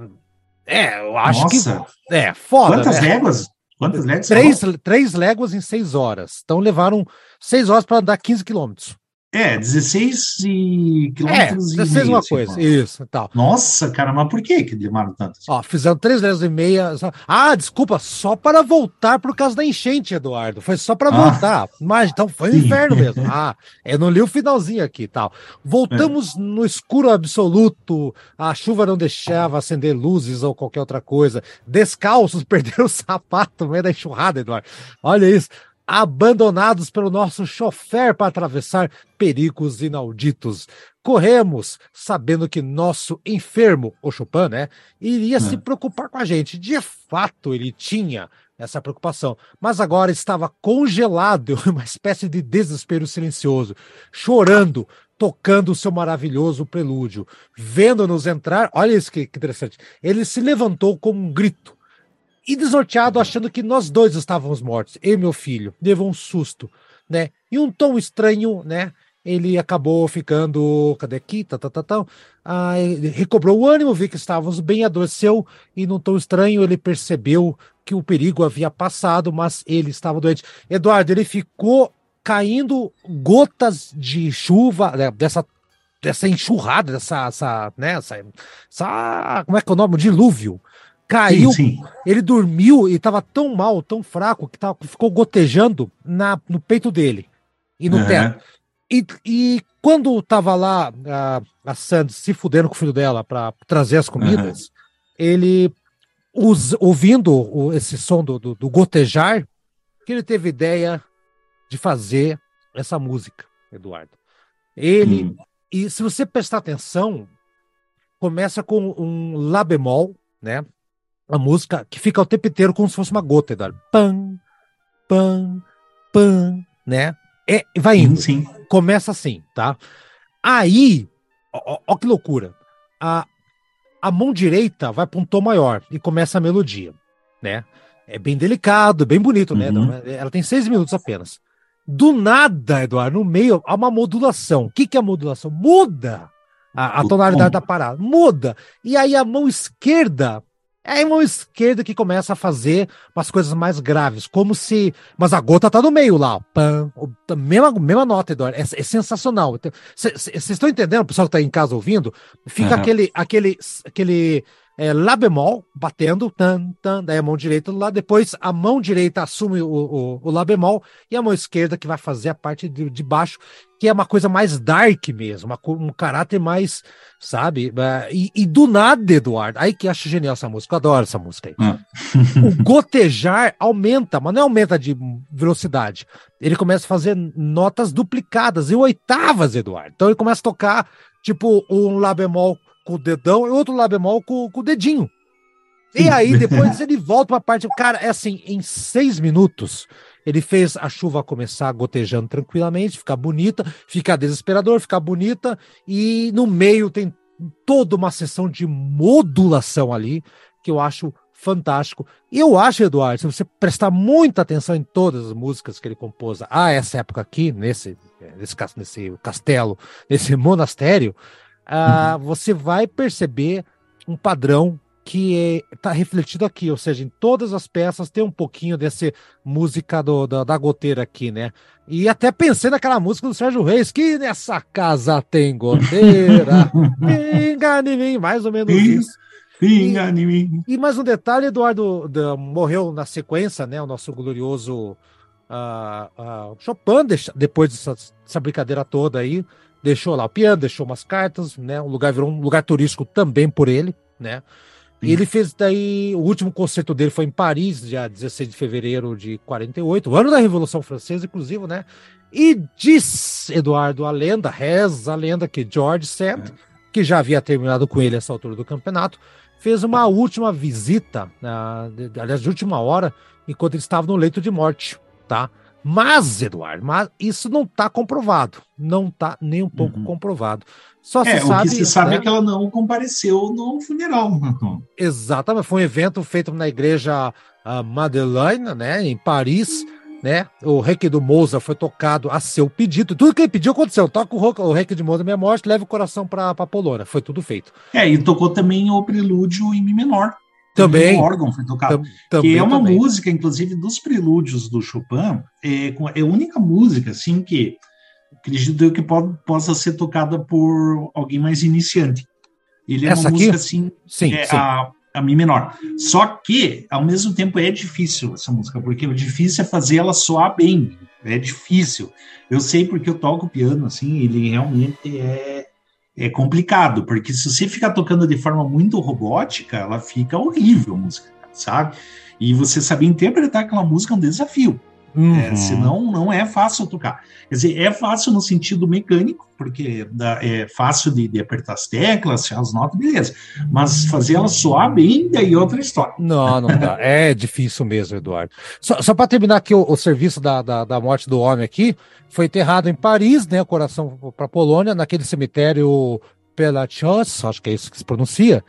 é eu acho Nossa. que. É, foda. Quantas né? léguas? Quantas léguas? Três, três léguas em 6 horas. Então, levaram 6 horas para andar 15 quilômetros. É, 16 e quilômetros é, 16 e uma coisa, assim, isso, tal. Nossa, cara, mas por que que demoraram tanto? Ó, fizeram três horas e meia. Ah, desculpa, só para voltar por causa da enchente, Eduardo. Foi só para ah, voltar. Mas então foi um inferno mesmo. Ah, eu não li o finalzinho aqui, tal. Voltamos é. no escuro absoluto. A chuva não deixava acender luzes ou qualquer outra coisa. Descalços, perderam o sapato no meio da enxurrada, Eduardo. Olha isso abandonados pelo nosso chofer para atravessar perigos inauditos. Corremos, sabendo que nosso enfermo, o Chopin, né, iria se hum. preocupar com a gente. De fato, ele tinha essa preocupação, mas agora estava congelado em uma espécie de desespero silencioso, chorando, tocando o seu maravilhoso prelúdio. Vendo-nos entrar, olha isso que, que interessante, ele se levantou com um grito e desnorteado, achando que nós dois estávamos mortos, eu e meu filho. Levou um susto, né? E um tom estranho, né? Ele acabou ficando. Cadê aqui? Tá, tá, tá, tá. Ah, recobrou o ânimo, viu que estávamos bem, adoeceu, e num tom estranho ele percebeu que o perigo havia passado, mas ele estava doente. Eduardo, ele ficou caindo gotas de chuva, né, dessa dessa enxurrada, dessa, essa, né, essa, essa, como é que é o nome? Dilúvio caiu, sim, sim. ele dormiu e estava tão mal, tão fraco, que tava, ficou gotejando na, no peito dele e no uhum. teto. E, e quando tava lá a, a Sandy se fudendo com o filho dela para trazer as comidas, uhum. ele, us, ouvindo o, esse som do, do, do, gotejar, que ele teve ideia de fazer essa música, Eduardo. Ele, hum. e se você prestar atenção, começa com um Lá bemol, né? A música que fica o tempo inteiro como se fosse uma gota, Eduardo. Pam, pam, pam, né? É, vai indo. Sim, sim. Começa assim, tá? Aí, ó, ó, que loucura. A, a mão direita vai para um tom maior e começa a melodia, né? É bem delicado, bem bonito, né? uhum. Ela tem seis minutos apenas. Do nada, Eduardo, no meio, há uma modulação. O que, que é a modulação? Muda a, a tonalidade da parada. Muda. E aí a mão esquerda é a mão esquerda que começa a fazer umas coisas mais graves, como se. Mas a gota tá no meio lá. Pam, mesma, mesma nota, Eduardo. É, é sensacional. Vocês estão entendendo, o pessoal que tá em casa ouvindo? Fica uhum. aquele, aquele, aquele é, Lá bemol, batendo, tan, tan, daí a mão direita lado, depois a mão direita assume o, o, o Lá bemol e a mão esquerda que vai fazer a parte de, de baixo, que é uma coisa mais dark mesmo, uma, um caráter mais, sabe? É, e, e, do nada, Eduardo, aí que acho genial essa música, eu adoro essa música aí. Ah. o gotejar aumenta, mas não aumenta de velocidade. Ele começa a fazer notas duplicadas e oitavas, Eduardo. Então ele começa a tocar, tipo, um Lá bemol com o dedão e outro lá bemol com, com o dedinho. E aí depois ele volta para a parte. Cara, é assim, em seis minutos ele fez a chuva começar gotejando tranquilamente, ficar bonita, ficar desesperador, ficar bonita, e no meio tem toda uma sessão de modulação ali que eu acho fantástico. E eu acho, Eduardo, se você prestar muita atenção em todas as músicas que ele compôs a essa época aqui, nesse, nesse, nesse castelo, nesse monastério, ah, uhum. você vai perceber um padrão que está refletido aqui, ou seja, em todas as peças tem um pouquinho desse música do, da, da goteira aqui, né? E até pensei naquela música do Sérgio Reis, que nessa casa tem goteira, pinga em mim, mais ou menos isso. Pinga em mim. E mais um detalhe, Eduardo morreu na sequência, né? O nosso glorioso uh, uh, Chopin, depois dessa, dessa brincadeira toda aí, deixou lá o piano, deixou umas cartas, né? O lugar virou um lugar turístico também por ele, né? E ele fez daí, o último concerto dele foi em Paris, dia 16 de fevereiro de 48, o ano da Revolução Francesa, inclusive, né? E diz Eduardo a lenda, reza a lenda que George Sand, é. que já havia terminado com ele essa altura do campeonato, fez uma última visita, uh, aliás, de última hora, enquanto ele estava no leito de morte, tá? Mas, Eduardo, mas isso não está comprovado. Não está nem um pouco uhum. comprovado. Só é, se o sabe, que se sabe né? é que ela não compareceu no funeral. Exatamente, foi um evento feito na igreja uh, Madeleine, né, em Paris, né? O reiki do Mozart foi tocado a seu pedido. Tudo que ele pediu aconteceu. Toca o, o reiki de Mozart minha morte, leva o coração para Polônia. Foi tudo feito. É, e tocou também o prelúdio em mi menor. Também. O órgão foi tocado. Tam, que é uma também. música, inclusive, dos prelúdios do Chopin, é, é a única música, assim, que acredito eu que pode, possa ser tocada por alguém mais iniciante. Ele é Essa uma aqui? música, assim, sim, é, sim. A, a Mi menor. Só que, ao mesmo tempo, é difícil essa música, porque o difícil é fazer ela soar bem. É difícil. Eu sei porque eu toco piano, assim, ele realmente é é complicado, porque se você ficar tocando de forma muito robótica, ela fica horrível a música, sabe? E você saber interpretar aquela música é um desafio. Uhum. É, senão não é fácil tocar. Quer dizer, é fácil no sentido mecânico, porque é fácil de, de apertar as teclas, as notas, beleza. Mas fazer ela soar bem, daí é outra história. Não, não dá. É difícil mesmo, Eduardo. Só, só para terminar aqui o, o serviço da, da, da, morte do homem aqui, foi enterrado em Paris, né? Coração para Polônia, naquele cemitério Pelachos, acho que é isso que se pronuncia.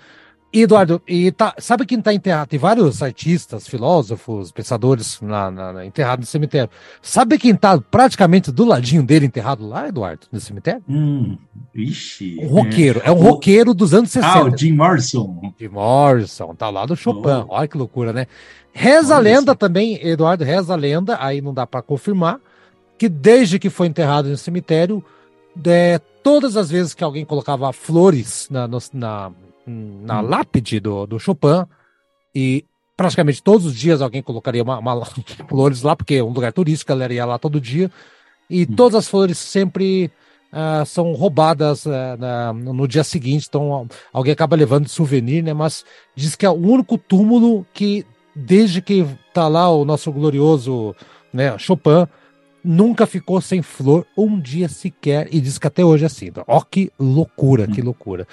Eduardo, e tá, sabe quem está enterrado? Tem vários artistas, filósofos, pensadores na, na, na, enterrados no cemitério. Sabe quem está praticamente do ladinho dele enterrado lá, Eduardo, no cemitério? Hum, ixi. Um roqueiro, é, é um o... roqueiro dos anos 60. Ah, o Jim Morrison. Jim Morrison, tá lá do Chopin. Oh. Olha que loucura, né? Reza a lenda também, Eduardo, reza a lenda, aí não dá para confirmar, que desde que foi enterrado no cemitério, é, todas as vezes que alguém colocava flores na, na na lápide do, do Chopin e praticamente todos os dias alguém colocaria uma, uma flores lá, porque é um lugar turístico, ela ia lá todo dia, e hum. todas as flores sempre uh, são roubadas uh, na, no dia seguinte, então alguém acaba levando de souvenir, né? Mas diz que é o único túmulo que, desde que tá lá o nosso glorioso né, Chopin, nunca ficou sem flor um dia sequer, e diz que até hoje é assim. Ó, que loucura, hum. que loucura.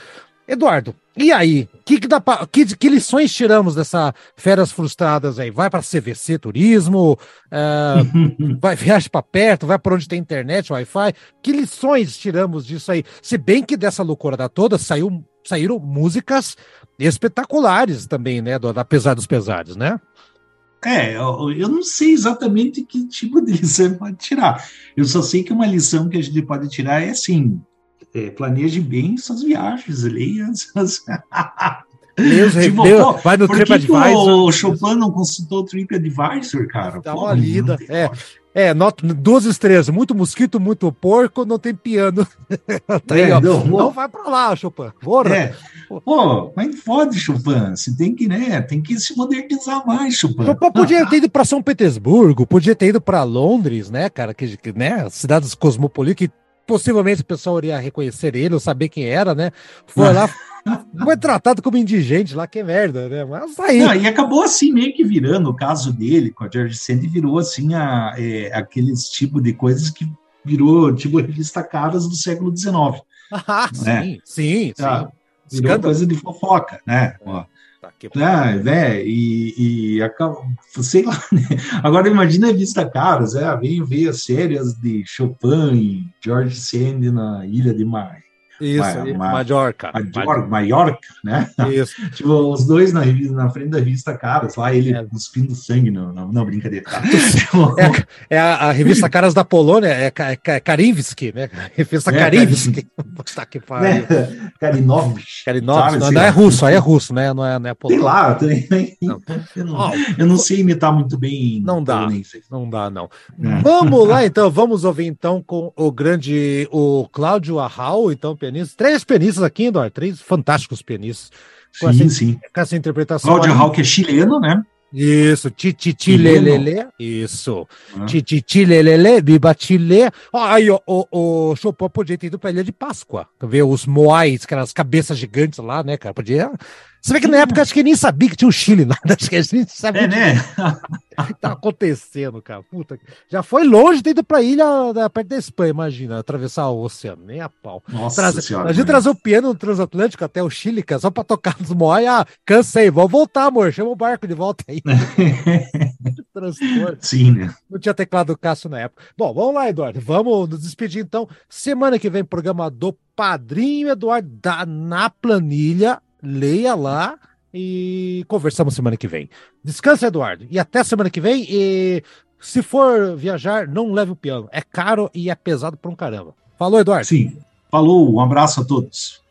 Eduardo, e aí? Que, que, dá pra, que, que lições tiramos dessa férias frustradas aí? Vai para CVC Turismo? Uh, vai viajar para perto? Vai para onde tem internet, Wi-Fi? Que lições tiramos disso aí? Se bem que dessa loucura da toda saiu, saíram músicas espetaculares também, né? Do, apesar dos pesares, né? É, eu, eu não sei exatamente que tipo de lição pode tirar. Eu só sei que uma lição que a gente pode tirar é assim: é, planeje bem suas viagens, leia as... Deus, tipo, Deus, vai no TripAdvisor. O Chopin não consultou o TripAdvisor, cara? Dá uma lida. É, É, nota, duas estrelas, muito mosquito, muito porco, não tem piano. tá aí, é, não, não, vai pra lá, Chopin. Porra. É. Pô, mas fode, Chopin. Você tem que, né? Tem que se modernizar mais, Chopin. Chopin podia ter ido pra São Petersburgo, podia ter ido pra Londres, né, cara? Que, né? Cidades cosmopolitas que possivelmente o pessoal iria reconhecer ele ou saber quem era, né? Foi lá. Foi tratado como indigente lá, que merda, né? Mas aí. Não, e acabou assim, meio que virando o caso dele com a George Sand, virou assim a, é, aqueles tipo de coisas que virou tipo revista caras do século XIX. Ah, né? sim, sim, sim. Ah, virou Escândalo. coisa de fofoca, né? Ó. Ah, né? E, e sei lá, né? Agora imagina a revista caras, é, vem ver as séries de Chopin e George Sand na Ilha de Mar isso, Ma Majorca. Majorca, Maiorca, né? Isso. tipo, os dois na, na frente da revista Caras, lá ele é. cuspindo sangue, não, não, não brincadeira. Tá? é, é a, a, revista Caras da Polônia, é, é, é Karinvski, né? Revista é, Karinvski. Tá que pariu. É, Karinovich. Karinovich, não, não é russo, aí é russo, né? Não é, não é polonês. Sei lá, eu, também, não. Eu, não, eu não sei imitar muito bem. Não dá, não dá, não. É. Vamos lá, então, vamos ouvir então com o grande, o Cláudio Arral, então, pianistas, três pianistas aqui, Eduardo, três fantásticos pianistas. Com sim, essa, sim. Com essa interpretação. Cláudio Arral, que é chileno, né? Isso, tititilelele, isso, ah. tititilelele, bibatile. Aí, o, o, o Chopin podia ter ido pra Ilha de Páscoa, ver os moais, aquelas cabeças gigantes lá, né, cara, podia você vê que na época acho que nem sabia que tinha o Chile, nada. Acho que a gente sabia. É, né? O que tá acontecendo, cara? Puta. Já foi longe de ir pra ilha da, perto da Espanha, imagina, atravessar o oceano, nem a pau. Nossa Trazer, senhora. A gente trazer o piano no transatlântico até o Chile, cara, só pra tocar nos Moai. Ah, cansei, vou voltar, amor. Chama o barco de volta aí. Transtorno. Sim, né? Não tinha teclado do Cássio na época. Bom, vamos lá, Eduardo. Vamos nos despedir então. Semana que vem, programa do Padrinho Eduardo da, na planilha leia lá e conversamos semana que vem. Descansa, Eduardo. E até semana que vem. E se for viajar, não leve o piano. É caro e é pesado pra um caramba. Falou, Eduardo. Sim. Falou. Um abraço a todos.